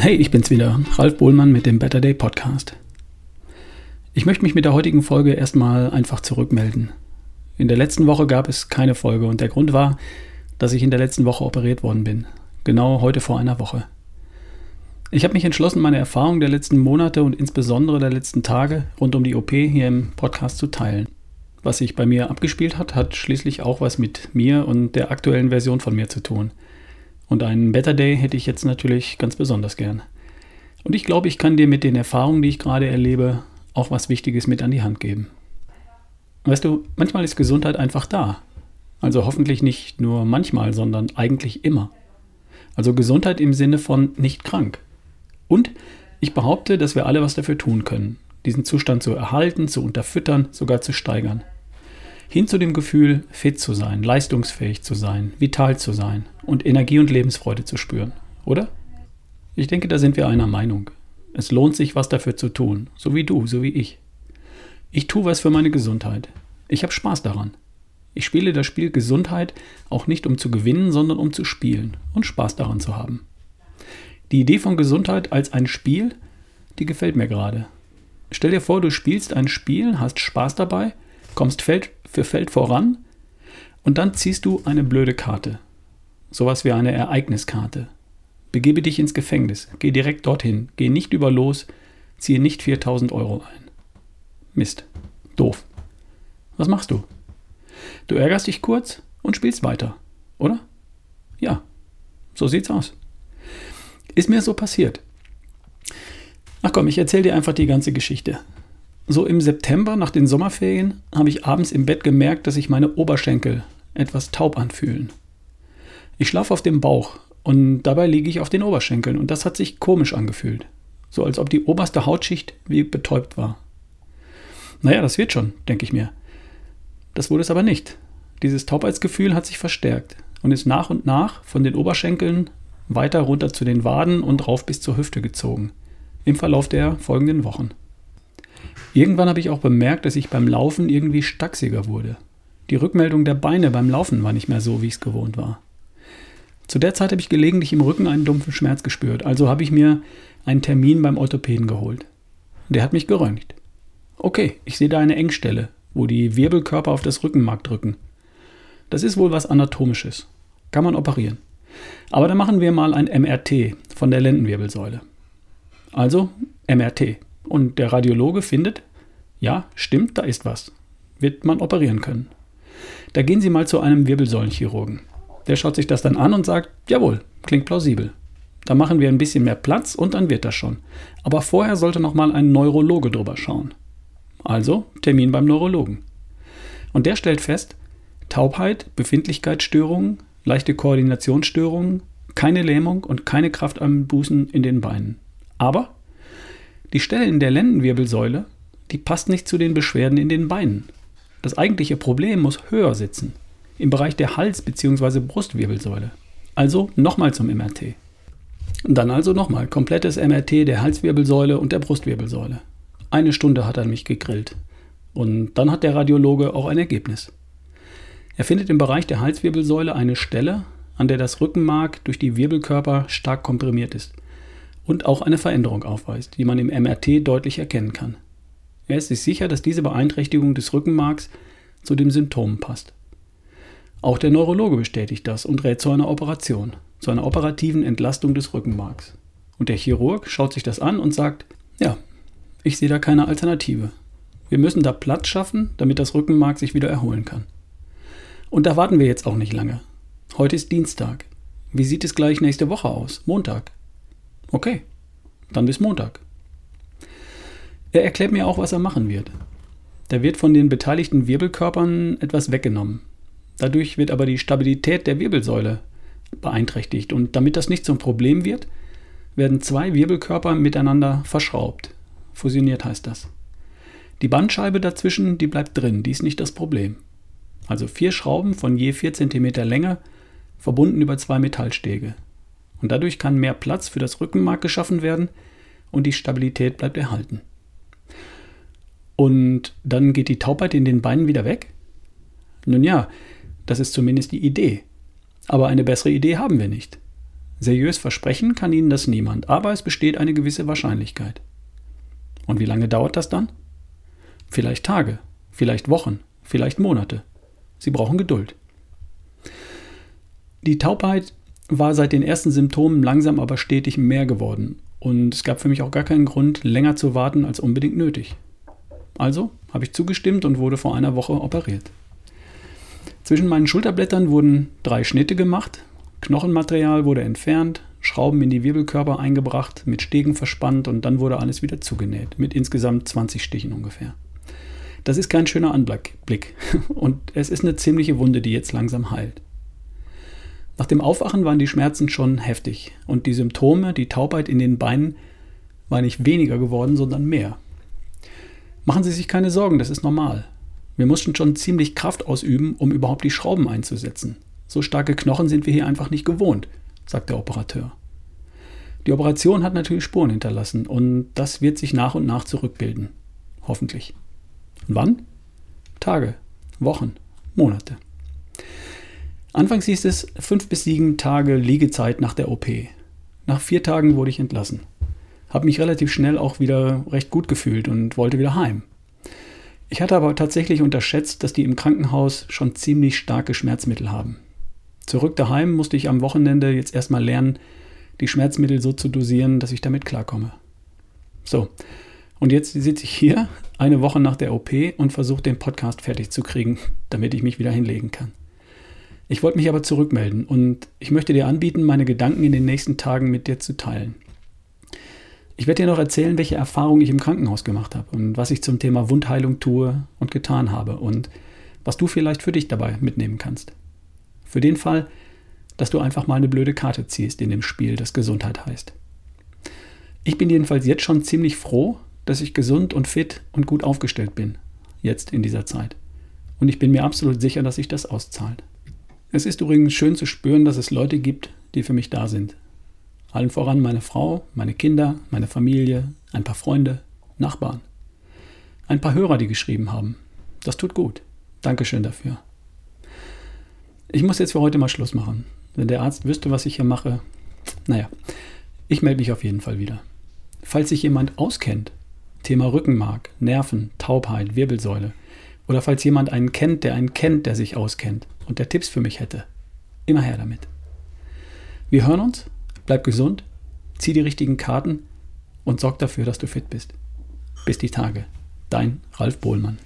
Hey, ich bin's wieder, Ralf Bohlmann mit dem Better Day Podcast. Ich möchte mich mit der heutigen Folge erstmal einfach zurückmelden. In der letzten Woche gab es keine Folge und der Grund war, dass ich in der letzten Woche operiert worden bin. Genau heute vor einer Woche. Ich habe mich entschlossen, meine Erfahrungen der letzten Monate und insbesondere der letzten Tage rund um die OP hier im Podcast zu teilen. Was sich bei mir abgespielt hat, hat schließlich auch was mit mir und der aktuellen Version von mir zu tun. Und einen Better Day hätte ich jetzt natürlich ganz besonders gern. Und ich glaube, ich kann dir mit den Erfahrungen, die ich gerade erlebe, auch was Wichtiges mit an die Hand geben. Weißt du, manchmal ist Gesundheit einfach da. Also hoffentlich nicht nur manchmal, sondern eigentlich immer. Also Gesundheit im Sinne von nicht krank. Und ich behaupte, dass wir alle was dafür tun können, diesen Zustand zu erhalten, zu unterfüttern, sogar zu steigern hin zu dem Gefühl, fit zu sein, leistungsfähig zu sein, vital zu sein und Energie und Lebensfreude zu spüren, oder? Ich denke, da sind wir einer Meinung. Es lohnt sich, was dafür zu tun, so wie du, so wie ich. Ich tue was für meine Gesundheit. Ich habe Spaß daran. Ich spiele das Spiel Gesundheit auch nicht um zu gewinnen, sondern um zu spielen und Spaß daran zu haben. Die Idee von Gesundheit als ein Spiel, die gefällt mir gerade. Stell dir vor, du spielst ein Spiel, hast Spaß dabei kommst Feld für Feld voran und dann ziehst du eine blöde Karte. Sowas wie eine Ereigniskarte. Begebe dich ins Gefängnis, geh direkt dorthin, geh nicht über los, ziehe nicht 4000 Euro ein. Mist. Doof. Was machst du? Du ärgerst dich kurz und spielst weiter, oder? Ja, so sieht's aus. Ist mir so passiert. Ach komm, ich erzähle dir einfach die ganze Geschichte. So im September nach den Sommerferien habe ich abends im Bett gemerkt, dass sich meine Oberschenkel etwas taub anfühlen. Ich schlafe auf dem Bauch und dabei liege ich auf den Oberschenkeln und das hat sich komisch angefühlt. So als ob die oberste Hautschicht wie betäubt war. Naja, das wird schon, denke ich mir. Das wurde es aber nicht. Dieses Taubheitsgefühl hat sich verstärkt und ist nach und nach von den Oberschenkeln weiter runter zu den Waden und rauf bis zur Hüfte gezogen. Im Verlauf der folgenden Wochen. Irgendwann habe ich auch bemerkt, dass ich beim Laufen irgendwie stachsiger wurde. Die Rückmeldung der Beine beim Laufen war nicht mehr so, wie ich es gewohnt war. Zu der Zeit habe ich gelegentlich im Rücken einen dumpfen Schmerz gespürt, also habe ich mir einen Termin beim Orthopäden geholt. Der hat mich geröntgt. Okay, ich sehe da eine Engstelle, wo die Wirbelkörper auf das Rückenmark drücken. Das ist wohl was Anatomisches. Kann man operieren. Aber dann machen wir mal ein MRT von der Lendenwirbelsäule. Also MRT. Und der Radiologe findet, ja, stimmt, da ist was. Wird man operieren können. Da gehen Sie mal zu einem Wirbelsäulenchirurgen. Der schaut sich das dann an und sagt, jawohl, klingt plausibel. Da machen wir ein bisschen mehr Platz und dann wird das schon. Aber vorher sollte noch mal ein Neurologe drüber schauen. Also Termin beim Neurologen. Und der stellt fest, Taubheit, Befindlichkeitsstörungen, leichte Koordinationsstörungen, keine Lähmung und keine Kraftanbußen in den Beinen. Aber die Stelle in der Lendenwirbelsäule, die passt nicht zu den Beschwerden in den Beinen. Das eigentliche Problem muss höher sitzen, im Bereich der Hals- bzw. Brustwirbelsäule. Also nochmal zum MRT. Dann also nochmal komplettes MRT der Halswirbelsäule und der Brustwirbelsäule. Eine Stunde hat er mich gegrillt. Und dann hat der Radiologe auch ein Ergebnis. Er findet im Bereich der Halswirbelsäule eine Stelle, an der das Rückenmark durch die Wirbelkörper stark komprimiert ist und auch eine Veränderung aufweist, die man im MRT deutlich erkennen kann. Er ist sich sicher, dass diese Beeinträchtigung des Rückenmarks zu den Symptomen passt. Auch der Neurologe bestätigt das und rät zu einer Operation, zu einer operativen Entlastung des Rückenmarks. Und der Chirurg schaut sich das an und sagt, ja, ich sehe da keine Alternative. Wir müssen da Platz schaffen, damit das Rückenmark sich wieder erholen kann. Und da warten wir jetzt auch nicht lange. Heute ist Dienstag. Wie sieht es gleich nächste Woche aus? Montag. Okay, dann bis Montag. Er erklärt mir auch, was er machen wird. Da wird von den beteiligten Wirbelkörpern etwas weggenommen. Dadurch wird aber die Stabilität der Wirbelsäule beeinträchtigt und damit das nicht zum Problem wird, werden zwei Wirbelkörper miteinander verschraubt. Fusioniert heißt das. Die Bandscheibe dazwischen, die bleibt drin, die ist nicht das Problem. Also vier Schrauben von je 4 cm Länge, verbunden über zwei Metallstege. Und dadurch kann mehr Platz für das Rückenmark geschaffen werden und die Stabilität bleibt erhalten. Und dann geht die Taubheit in den Beinen wieder weg? Nun ja, das ist zumindest die Idee. Aber eine bessere Idee haben wir nicht. Seriös versprechen kann Ihnen das niemand, aber es besteht eine gewisse Wahrscheinlichkeit. Und wie lange dauert das dann? Vielleicht Tage, vielleicht Wochen, vielleicht Monate. Sie brauchen Geduld. Die Taubheit war seit den ersten Symptomen langsam aber stetig mehr geworden und es gab für mich auch gar keinen Grund, länger zu warten als unbedingt nötig. Also habe ich zugestimmt und wurde vor einer Woche operiert. Zwischen meinen Schulterblättern wurden drei Schnitte gemacht, Knochenmaterial wurde entfernt, Schrauben in die Wirbelkörper eingebracht, mit Stegen verspannt und dann wurde alles wieder zugenäht, mit insgesamt 20 Stichen ungefähr. Das ist kein schöner Anblick und es ist eine ziemliche Wunde, die jetzt langsam heilt. Nach dem Aufwachen waren die Schmerzen schon heftig und die Symptome, die Taubheit in den Beinen, war nicht weniger geworden, sondern mehr. Machen Sie sich keine Sorgen, das ist normal. Wir mussten schon ziemlich Kraft ausüben, um überhaupt die Schrauben einzusetzen. So starke Knochen sind wir hier einfach nicht gewohnt, sagt der Operateur. Die Operation hat natürlich Spuren hinterlassen und das wird sich nach und nach zurückbilden. Hoffentlich. Und wann? Tage, Wochen, Monate. Anfangs hieß es fünf bis sieben Tage Liegezeit nach der OP. Nach vier Tagen wurde ich entlassen. Habe mich relativ schnell auch wieder recht gut gefühlt und wollte wieder heim. Ich hatte aber tatsächlich unterschätzt, dass die im Krankenhaus schon ziemlich starke Schmerzmittel haben. Zurück daheim musste ich am Wochenende jetzt erstmal lernen, die Schmerzmittel so zu dosieren, dass ich damit klarkomme. So, und jetzt sitze ich hier, eine Woche nach der OP, und versuche den Podcast fertig zu kriegen, damit ich mich wieder hinlegen kann. Ich wollte mich aber zurückmelden und ich möchte dir anbieten, meine Gedanken in den nächsten Tagen mit dir zu teilen. Ich werde dir noch erzählen, welche Erfahrungen ich im Krankenhaus gemacht habe und was ich zum Thema Wundheilung tue und getan habe und was du vielleicht für dich dabei mitnehmen kannst. Für den Fall, dass du einfach mal eine blöde Karte ziehst in dem Spiel, das Gesundheit heißt. Ich bin jedenfalls jetzt schon ziemlich froh, dass ich gesund und fit und gut aufgestellt bin, jetzt in dieser Zeit. Und ich bin mir absolut sicher, dass sich das auszahlt. Es ist übrigens schön zu spüren, dass es Leute gibt, die für mich da sind. Allen voran meine Frau, meine Kinder, meine Familie, ein paar Freunde, Nachbarn. Ein paar Hörer, die geschrieben haben. Das tut gut. Dankeschön dafür. Ich muss jetzt für heute mal Schluss machen. Wenn der Arzt wüsste, was ich hier mache, naja, ich melde mich auf jeden Fall wieder. Falls sich jemand auskennt, Thema Rückenmark, Nerven, Taubheit, Wirbelsäule, oder falls jemand einen kennt, der einen kennt, der sich auskennt und der Tipps für mich hätte, immer her damit. Wir hören uns, bleib gesund, zieh die richtigen Karten und sorg dafür, dass du fit bist. Bis die Tage. Dein Ralf Bohlmann.